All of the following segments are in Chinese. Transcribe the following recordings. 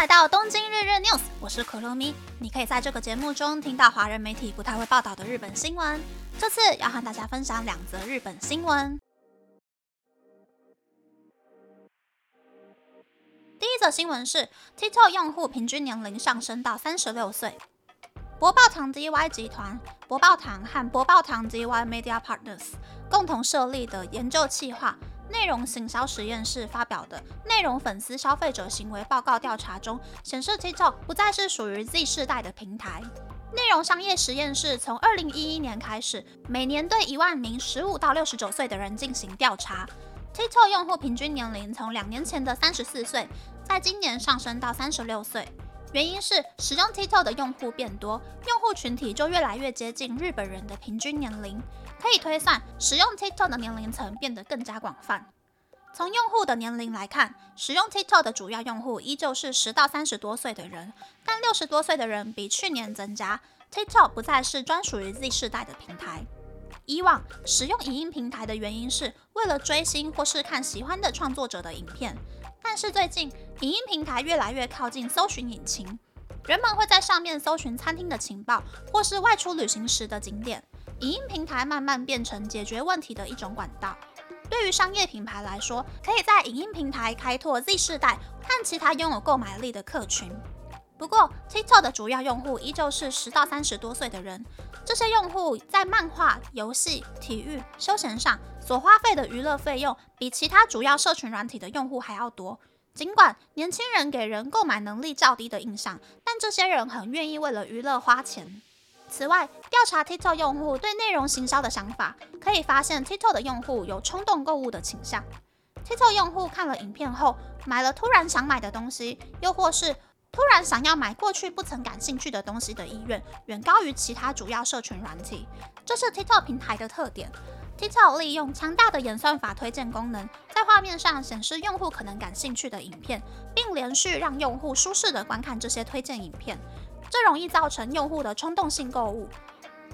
来到东京日日 news，我是可露咪。你可以在这个节目中听到华人媒体不太会报道的日本新闻。这次要和大家分享两则日本新闻。第一则新闻是 TikTok 用户平均年龄上升到三十六岁。博报堂 DY 集团、博报堂和博报堂 DY Media Partners 共同设立的研究计划。内容行销实验室发表的内容粉丝消费者行为报告调查中显示，TikTok 不再是属于 Z 世代的平台。内容商业实验室从二零一一年开始，每年对一万名十五到六十九岁的人进行调查。TikTok 用户平均年龄从两年前的三十四岁，在今年上升到三十六岁。原因是使用 TikTok 的用户变多，用户群体就越来越接近日本人的平均年龄。可以推算，使用 TikTok 的年龄层变得更加广泛。从用户的年龄来看，使用 TikTok 的主要用户依旧是十到三十多岁的人，但六十多岁的人比去年增加。TikTok 不再是专属于 Z 世代的平台。以往使用影音平台的原因是为了追星或是看喜欢的创作者的影片，但是最近影音平台越来越靠近搜寻引擎，人们会在上面搜寻餐厅的情报或是外出旅行时的景点。影音平台慢慢变成解决问题的一种管道。对于商业品牌来说，可以在影音平台开拓 Z 世代和其他拥有购买力的客群。不过，TikTok 的主要用户依旧是十到三十多岁的人。这些用户在漫画、游戏、体育、休闲上所花费的娱乐费用，比其他主要社群软体的用户还要多。尽管年轻人给人购买能力较低的印象，但这些人很愿意为了娱乐花钱。此外，调查 TikTok 用户对内容行销的想法，可以发现 TikTok 的用户有冲动购物的倾向。TikTok 用户看了影片后，买了突然想买的东西，又或是突然想要买过去不曾感兴趣的东西的意愿，远高于其他主要社群软体。这是 TikTok 平台的特点。TikTok 利用强大的演算法推荐功能，在画面上显示用户可能感兴趣的影片，并连续让用户舒适的观看这些推荐影片。这容易造成用户的冲动性购物。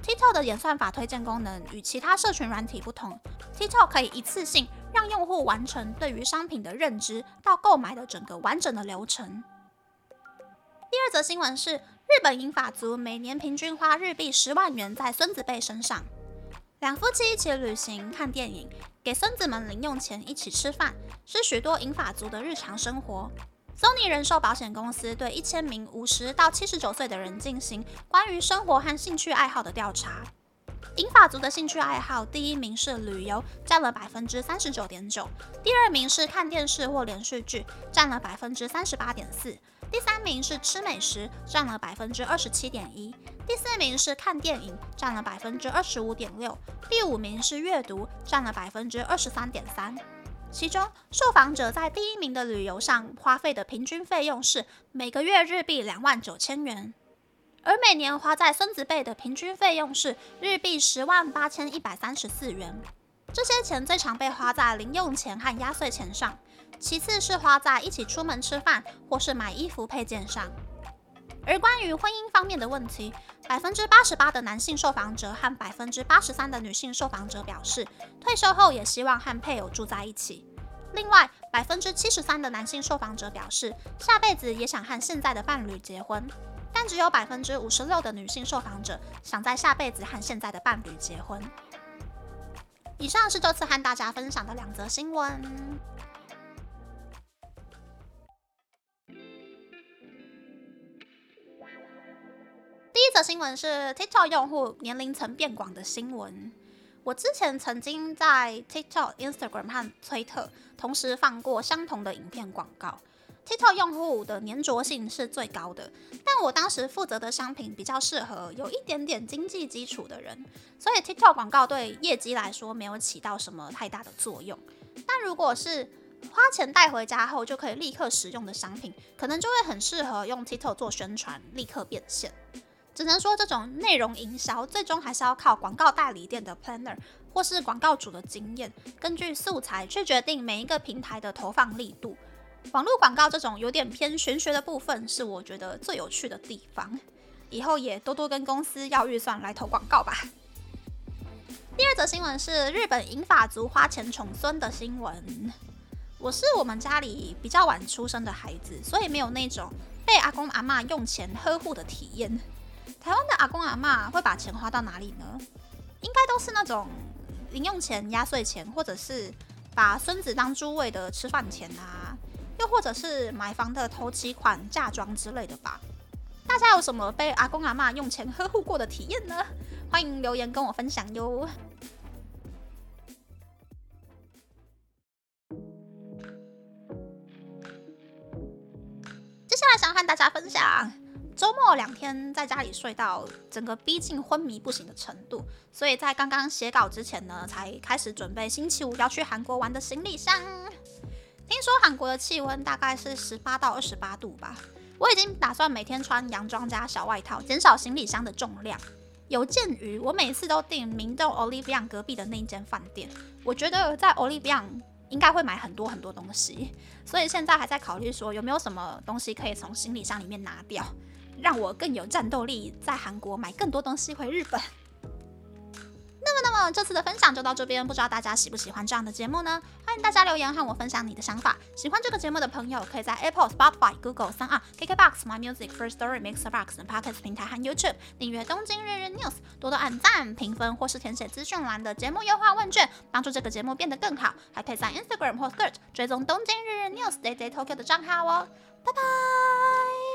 TikTok 的演算法推荐功能与其他社群软体不同，TikTok 可以一次性让用户完成对于商品的认知到购买的整个完整的流程。第二则新闻是，日本银发族每年平均花日币十万元在孙子辈身上。两夫妻一起旅行、看电影，给孙子们零用钱，一起吃饭，是许多银发族的日常生活。Sony 人寿保险公司对一千名五十到七十九岁的人进行关于生活和兴趣爱好的调查。银发族的兴趣爱好，第一名是旅游，占了百分之三十九点九；第二名是看电视或连续剧，占了百分之三十八点四；第三名是吃美食，占了百分之二十七点一；第四名是看电影，占了百分之二十五点六；第五名是阅读，占了百分之二十三点三。其中，受访者在第一名的旅游上花费的平均费用是每个月日币两万九千元，而每年花在孙子辈的平均费用是日币十万八千一百三十四元。这些钱最常被花在零用钱和压岁钱上，其次是花在一起出门吃饭或是买衣服配件上。而关于婚姻方面的问题，百分之八十八的男性受访者和百分之八十三的女性受访者表示，退休后也希望和配偶住在一起。另外，百分之七十三的男性受访者表示，下辈子也想和现在的伴侣结婚，但只有百分之五十六的女性受访者想在下辈子和现在的伴侣结婚。以上是这次和大家分享的两则新闻。第一则新闻是 TikTok 用户年龄层变广的新闻。我之前曾经在 TikTok、Instagram 和推特同时放过相同的影片广告。TikTok 用户的粘着性是最高的，但我当时负责的商品比较适合有一点点经济基础的人，所以 TikTok 广告对业绩来说没有起到什么太大的作用。但如果是花钱带回家后就可以立刻使用的商品，可能就会很适合用 TikTok 做宣传，立刻变现。只能说，这种内容营销最终还是要靠广告代理店的 planner 或是广告主的经验，根据素材去决定每一个平台的投放力度。网络广告这种有点偏玄学的部分，是我觉得最有趣的地方。以后也多多跟公司要预算来投广告吧。第二则新闻是日本银发族花钱宠孙的新闻。我是我们家里比较晚出生的孩子，所以没有那种。被阿公阿妈用钱呵护的体验。台湾的阿公阿妈会把钱花到哪里呢？应该都是那种零用钱、压岁钱，或者是把孙子当猪喂的吃饭钱啊，又或者是买房的头期款、嫁妆之类的吧。大家有什么被阿公阿妈用钱呵护过的体验呢？欢迎留言跟我分享哟。接下来想和大家分享，周末两天在家里睡到整个逼近昏迷不醒的程度，所以在刚刚写稿之前呢，才开始准备星期五要去韩国玩的行李箱。听说韩国的气温大概是十八到二十八度吧。我已经打算每天穿洋装加小外套，减少行李箱的重量。有鉴于我每次都订明洞 Olivia 隔壁的那一间饭店，我觉得在 Olivia 应该会买很多很多东西，所以现在还在考虑说有没有什么东西可以从行李箱里面拿掉，让我更有战斗力，在韩国买更多东西回日本。这次的分享就到这边，不知道大家喜不喜欢这样的节目呢？欢迎大家留言和我分享你的想法。喜欢这个节目的朋友，可以在 Apple、Spotify、Google、三二、KKBox、My Music、First Story、Mixbox 等 Podcast 平台和 YouTube 订阅《东京日日 News》，多多按赞、评分或是填写资讯栏的节目优化问卷，帮助这个节目变得更好。还可以在 Instagram 或 Skirt 追踪《东京日日 News》Day Day Tokyo 的账号哦。拜拜。